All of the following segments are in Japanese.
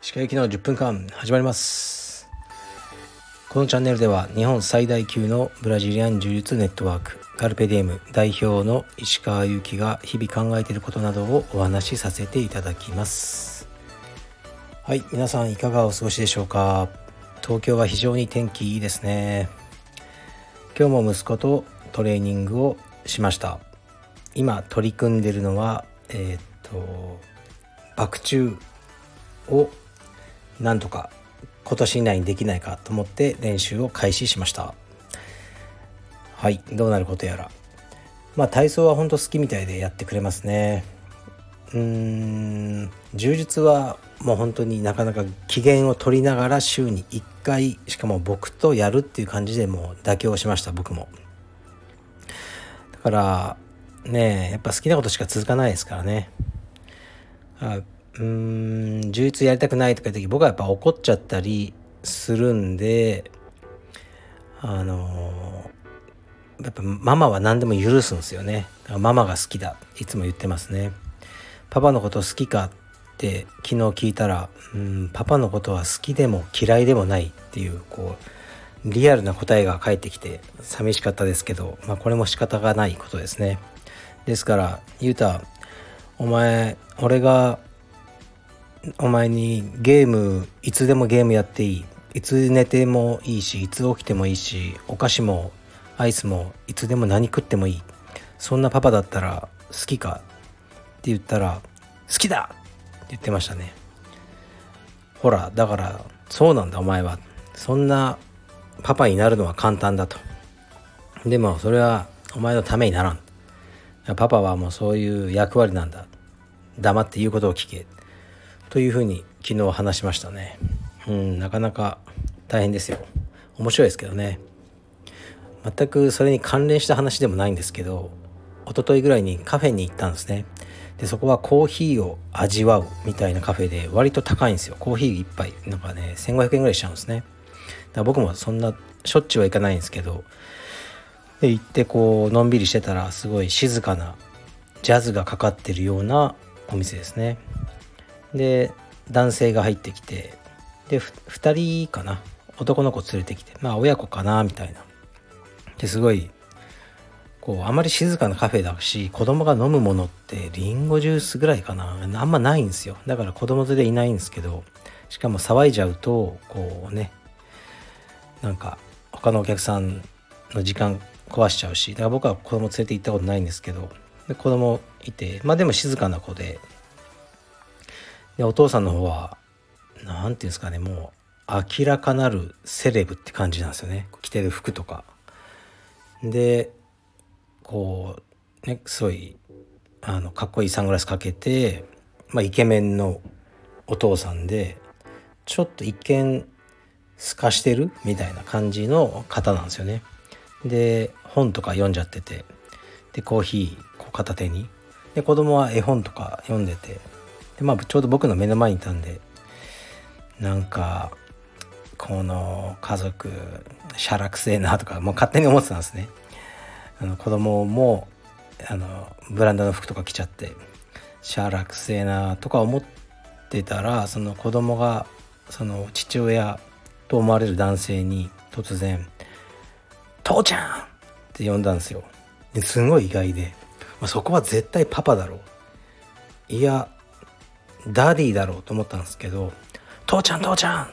歯科行きの10分間始まります。このチャンネルでは日本最大級のブラジリアン柔術ネットワークカルペディエム代表の石川祐希が日々考えていることなどをお話しさせていただきます。はい皆さんいかがお過ごしでしょうか？東京は非常に天気いいですね。今日も息子とトレーニングをしました。今取り組んでるのはえー、っと爆中をなんとか今年以内にできないかと思って練習を開始しました。はいどうなることやら。まあ体操は本当好きみたいでやってくれますね。うーん充実はもう本当になかなか機嫌を取りながら週に1回しかも僕とやるっていう感じでもう妥協しました僕も。だからねやっぱ好きなことしか続かないですからね。あうーん充実やりたくないとか言った時僕はやっぱ怒っちゃったりするんであのー、やっぱママは何でも許すんですよね。だからママが好きだ。いつも言ってますね。パパのこと好きかって昨日聞いたらうんパパのことは好きでも嫌いでもないっていうこうリアルな答えが返ってきて寂しかったですけど、まあ、これも仕方がないことですね。ですからゆうたお前俺がお前にゲームいつでもゲームやっていい。いつ寝てもいいしいつ起きてもいいしお菓子もアイスもいつでも何食ってもいい。そんなパパだったら好きか？って言ったら好きだ！って言ってましたね。ほらだからそうなんだお前は。そんなパパになるのは簡単だと。でもそれはお前のためにならん。パパはもうそういう役割なんだ。黙って言うことを聞け。というふうに昨日話しましたね。うんなかなか大変ですよ。面白いですけどね。全くそれに関連した話でもないんですけど一昨日ぐらいにカフェに行ったんですね。でそこはコーヒーを味わうみたいなカフェで割と高いんですよ。コーヒー1杯。なんかね1500円ぐらいしちゃうんですね。だから僕もそんなしょっちゅうは行かないんですけどで行ってこうのんびりしてたらすごい静かなジャズがかかってるようなお店ですね。で男性が入ってきてで2人かな。男の子連れてきてまあ親子かなみたいな。ですごいこうあまり静かなカフェだし子供が飲むものってリンゴジュースぐらいかな。あんまないんですよ。だから子供連れいないんですけどしかも騒いじゃうとこうねなんか他のお客さんの時間壊しちゃうしだから僕は子供連れて行ったことないんですけどで子供いてまあでも静かな子ででお父さんの方は何て言うんですかねもう明らかなるセレブって感じなんですよね着てる服とか。でこうねすごいあのかっこいいサングラスかけて、まあ、イケメンのお父さんでちょっと一見透かしてるみたいな感じの方なんですよね。で本とか読んじゃっててでコーヒーこう片手にで子供は絵本とか読んでてでまあちょうど僕の目の前にいたんでなんかこの家族しゃらくせえなとかもう勝手に思ってたんですね。あの子供もあのブランドの服とか着ちゃってしゃらくせえなとか思ってたらその子供がその父親と思われる男性に突然「父ちゃん!」って呼んだんですよ。すごい意外で、まあ、そこは絶対パパだろう。いやダディだろうと思ったんですけど「父ちゃん父ちゃん!」っ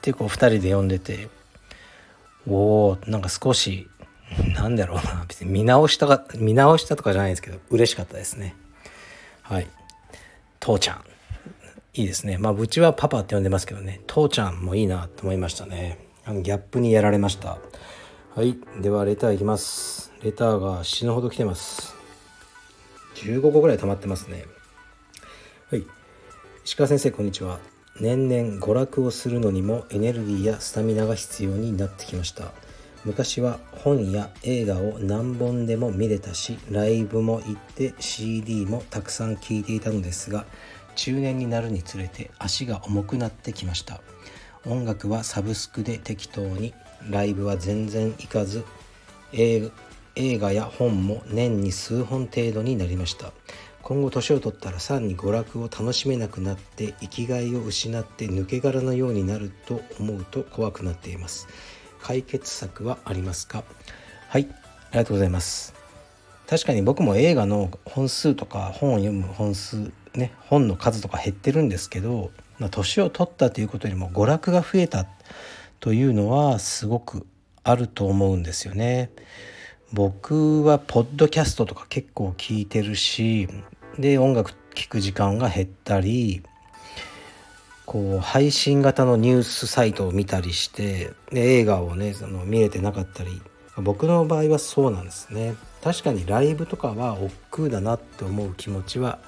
てこう2人で呼んでておおんか少しなんだろうな別に見直したか見直したとかじゃないですけど嬉しかったですね。はい。父ちゃん。いいですね。まあうちはパパって呼んでますけどね。父ちゃんもいいなと思いましたね。あのギャップにやられました。はい。ではレターいきます。レターが死ぬほど来てます。15個ぐらい溜まってますね。はい。石川先生こんにちは。年々娯楽をするのにもエネルギーやスタミナが必要になってきました。昔は本や映画を何本でも見れたしライブも行って CD もたくさん聴いていたのですが中年になるにつれて足が重くなってきました音楽はサブスクで適当にライブは全然行かず映映画や本も年に数本程度になりました。今後年を取ったらさらに娯楽を楽しめなくなって生きがいを失って抜け殻のようになると思うと怖くなっています。解決策はありますか？はいありがとうございます。確かに僕も映画の本数とか本を読む本数ね本の数とか減ってるんですけど年を取ったということよりも娯楽が増えたというのはすごくあると思うんですよね。僕はポッドキャストとか結構聞いてるしで音楽聴く時間が減ったりこう配信型のニュースサイトを見たりしてで映画をねその見れてなかったり僕の場合はそうなんですね確かにライブとかは億劫だなって思う気持ちは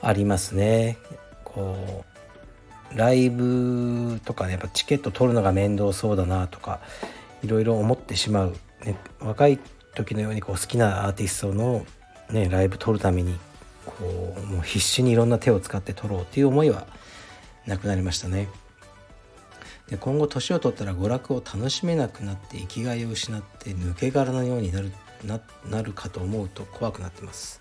ありますねこうライブとかねやっぱチケット取るのが面倒そうだなとかいろいろ思ってしまう、ね、若い時のようにこう好きなアーティストの、ね、ライブ撮るためにこうもう必死にいろんな手を使って撮ろうっていう思いはなくなりましたね。で今後年を取ったら娯楽を楽しめなくなって生きがいを失って抜け殻のようになるななるかと思うと怖くなってます。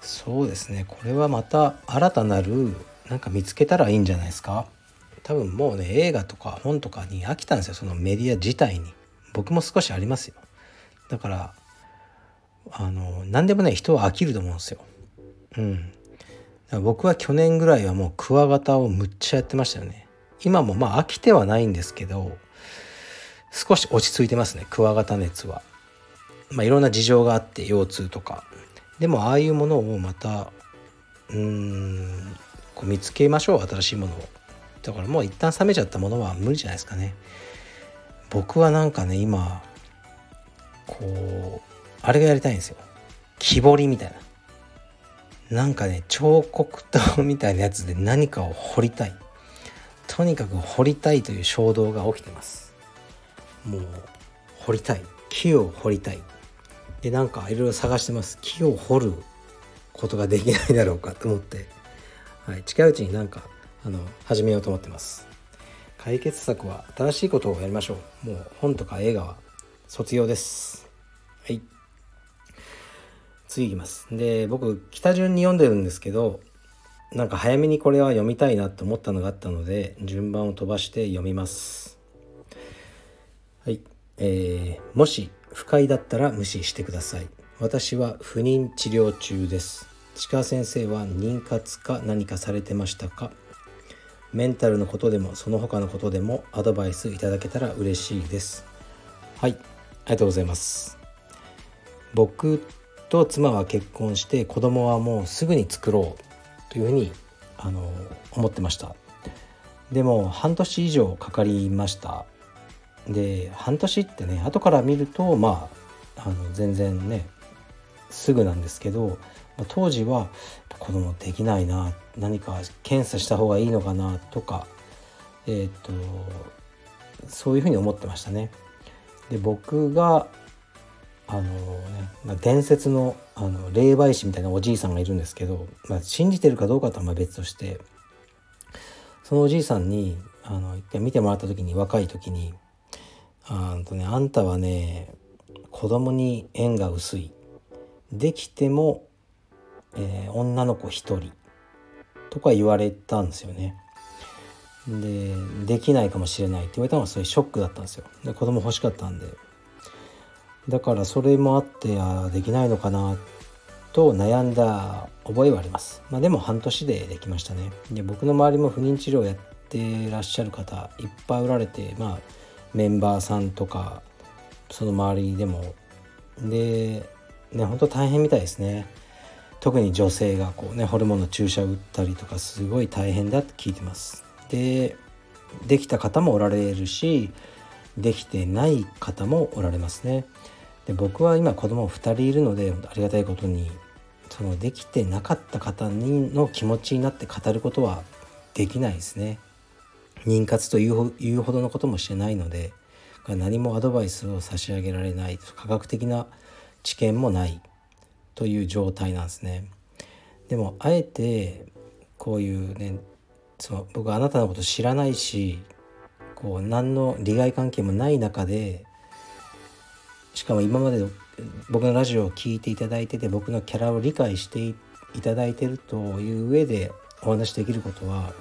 そうですね。これはまた新たなるなんか見つけたらいいんじゃないですか？多分もうね映画とか本とかに飽きたんですよそのメディア自体に。僕も少しありますよ。だからあの何でもね人は飽きると思うんですよ。うん。僕は去年ぐらいはもうクワガタをむっちゃやってましたよね。今もまあ飽きてはないんですけど少し落ち着いてますねクワガタ熱は。まあいろんな事情があって腰痛とか。でもああいうものをまたうーんこう見つけましょう新しいものを。だからもう一旦冷めちゃったものは無理じゃないですかね。僕はなんかね今こうあれがやりたいんですよ。木彫りみたいな。なんかね彫刻刀みたいなやつで何かを彫りたい。とにかく掘りたいという衝動が起きてます。もう掘りたい。木を掘りたい。でなんかいろいろ探してます。木を掘ることができないだろうかと思って、はい、近いうちになんかあの始めようと思ってます。解決策は新しいことをやりましょう。もう本とか映画は卒業です。はい。次いきます。で僕北順に読んでるんですけどなんか早めにこれは読みたいなと思ったのがあったので順番を飛ばして読みます。はい。えー、もし不快だったら無視してください。私は不妊治療中です。鹿先生は妊活か何かされてましたか？メンタルのことでもその他のことでもアドバイスいただけたら嬉しいです。はいありがとうございます。僕と妻は結婚して子供はもうすぐに作ろうというふうにあの思ってました。でも半年以上かかりました。で半年ってね後から見るとまああの全然ねすぐなんですけど当時は子供できないな何か検査した方がいいのかなとかえっ、ー、とそういうふうに思ってましたね。で僕があのね、まあ、伝説のあの霊媒師みたいなおじいさんがいるんですけど、まあ、信じてるかどうかとはま別としてそのおじいさんにあの一回見てもらった時に若い時にあと、ね「あんたはね子供に縁が薄い」できても、えー、女の子一人とか言われたんですよね。でできないかもしれないって言われたのがそういショックだったんですよ。で子供欲しかったんで。だからそれもあってあできないのかなと悩んだ覚えはあります。まあ、でも半年でできましたね。で僕の周りも不妊治療やってらっしゃる方いっぱいおられて、まあ、メンバーさんとかその周りでもでね本当大変みたいですね。特に女性がこうねホルモンの注射打ったりとかすごい大変だって聞いてます。でできた方もおられるしできてない方もおられますね。で僕は今子供2人いるのでありがたいことにそのできてなかった方にの気持ちになって語ることはできないですね。妊活というほどのこともしてないので何もアドバイスを差し上げられない科学的な知見もないという状態なんですね。でもあえてこういうねその僕あなたのこと知らないしこう何の利害関係もない中でしかも今まで僕のラジオを聴いていただいてて僕のキャラを理解していただいてるという上でお話しできることは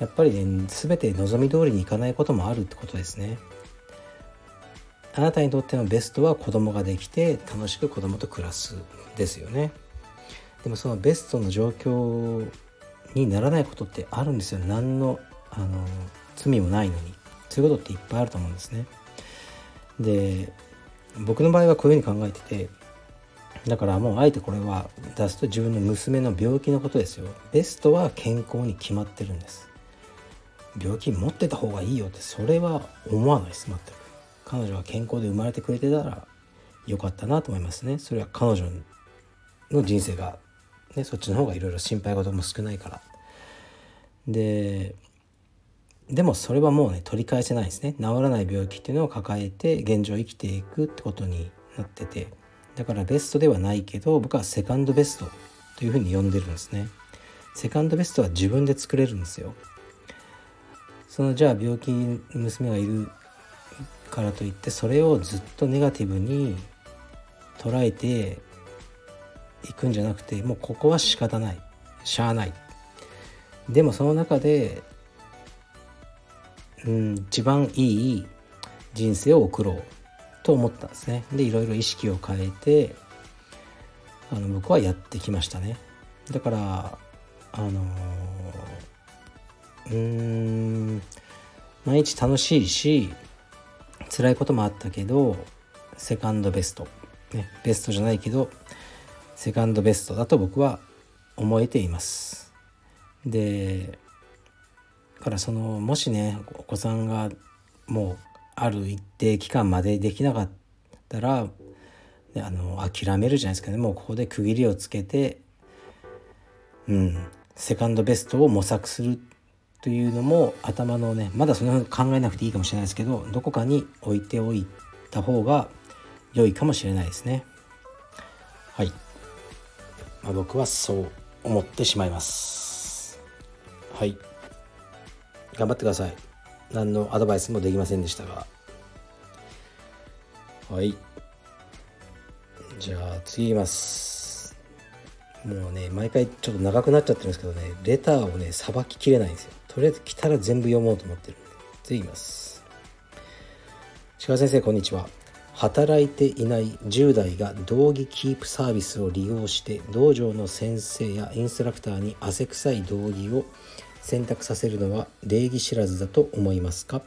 やっぱりね全て望み通りにいかないこともあるってことですね。あなたにとってのベストは子供ができて楽しく子供と暮らすですよね。でもそのベストの状況にならないことってあるんですよ何のあの罪もないのに。そういうことっていっぱいあると思うんですね。で僕の場合はこういうふうに考えててだからもうあえてこれは出すと自分の娘の病気のことですよ。ベストは健康に決まってるんです。病気持ってた方がいいよってそれは思わないです全く。彼女が健康で生まれてくれてたらよかったなと思いますね。それは彼女の人生が、ね、そっちの方がいろいろ心配事も少ないから。ででもそれはもうね取り返せないですね。治らない病気っていうのを抱えて現状生きていくってことになってて。だからベストではないけど僕はセカンドベストというふうに呼んでるんですね。セカンドベストは自分で作れるんですよ。そのじゃあ病気娘がいるからといってそれをずっとネガティブに捉えていくんじゃなくてもうここは仕方ない。しゃあない。でもその中で、うん、一番いい人生を送ろうと思ったんですね。でいろいろ意識を変えてあの僕はやってきましたね。だからあのうーん毎日楽しいし辛いこともあったけどセカンドベスト、ね、ベストじゃないけどセカンドベストだと僕は思えています。でからそのもしねお子さんがもうある一定期間までできなかったらあの諦めるじゃないですかね。もうここで区切りをつけてうんセカンドベストを模索するというのも頭のねまだそんな考えなくていいかもしれないですけどどこかに置いておいた方が良いかもしれないですね。はい、まあ、僕はそう思ってしまいます。はい。頑張ってください。何のアドバイスもできませんでしたが。はい。じゃあ次いきます。もうね毎回ちょっと長くなっちゃってるんですけどねレターをねさばききれないんですよ。とりあえず来たら全部読もうと思ってるんで次います。鹿先生こんにちは。働いていない10代が道着キープサービスを利用して道場の先生やインストラクターに汗臭い道着を選択させるのは礼儀知らずだと思いますか？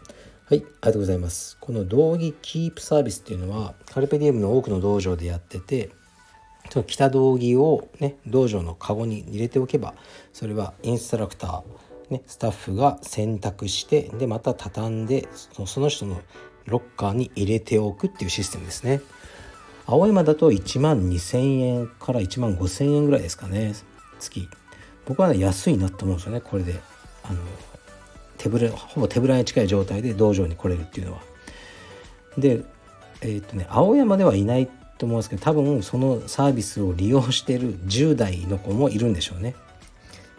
はい、ありがとうございます。この道着キープサービスっていうのはカルペディウムの多くの道場でやっててその着た道着をね道場のカゴに入れておけばそれはインストラクター、ね、スタッフが選択してでまた畳んでその人のロッカーに入れておくっていうシステムですね。青山だと1万2000円から1万5000円ぐらいですかね月僕はね安いなと思うんですよねこれであの手ぶれほぼ手ぶらに近い状態で道場に来れるっていうのはでえー、っとね青山ではいないと思うんですけど多分そのサービスを利用してる10代の子もいるんでしょうね。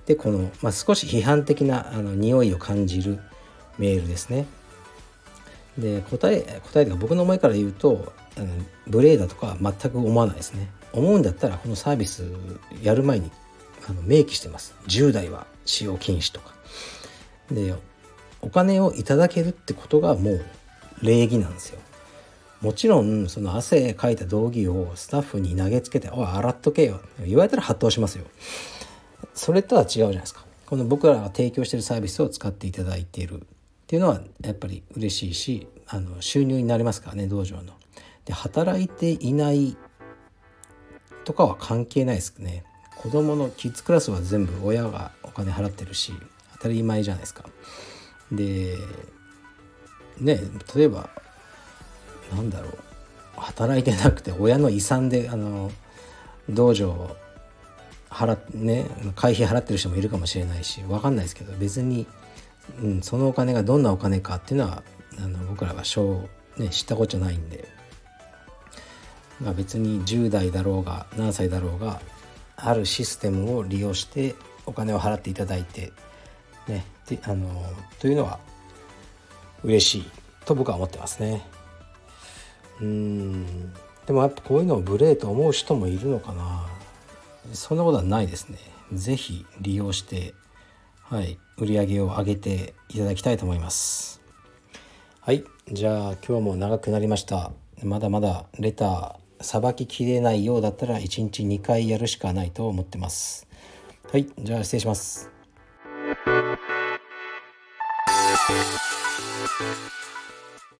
でこの、まあ、少し批判的なあの匂いを感じるメールですね。で答え答えが僕の思いから言うとあの無礼だとか全く思わないですね。思うんだったらこのサービスやる前にあの明記してます。10代は使用禁止とか。でお金をいただけるってことがもう礼儀なんですよ。もちろんその汗かいた道着をスタッフに投げつけて「おい洗っとけよ」言われたら発動しますよ。それとは違うじゃないですか。この僕らが提供してるサービスを使っていただいているっていうのはやっぱり嬉しいしあの収入になりますからね道場の。で働いていないとかは関係ないですね。子供のキッズクラスは全部親がお金払ってるし当たり前じゃないですか。でね例えばなんだろう働いてなくて親の遺産であの道場払ね会費払ってる人もいるかもしれないし分かんないですけど別に、うん、そのお金がどんなお金かっていうのはあの僕らは小、ね、知ったことないんで、まあ、別に10代だろうが何歳だろうがあるシステムを利用してお金を払っていただいてねであのというのは嬉しいと僕は思ってますね。うん。でもやっぱこういうのを無礼と思う人もいるのかな。そんなことはないですね。是非利用してはい売り上げを上げていただきたいと思います。はいじゃあ今日も長くなりました。まだまだレターさばききれないようだったら1日2回やるしかないと思ってます。はいじゃあ失礼します。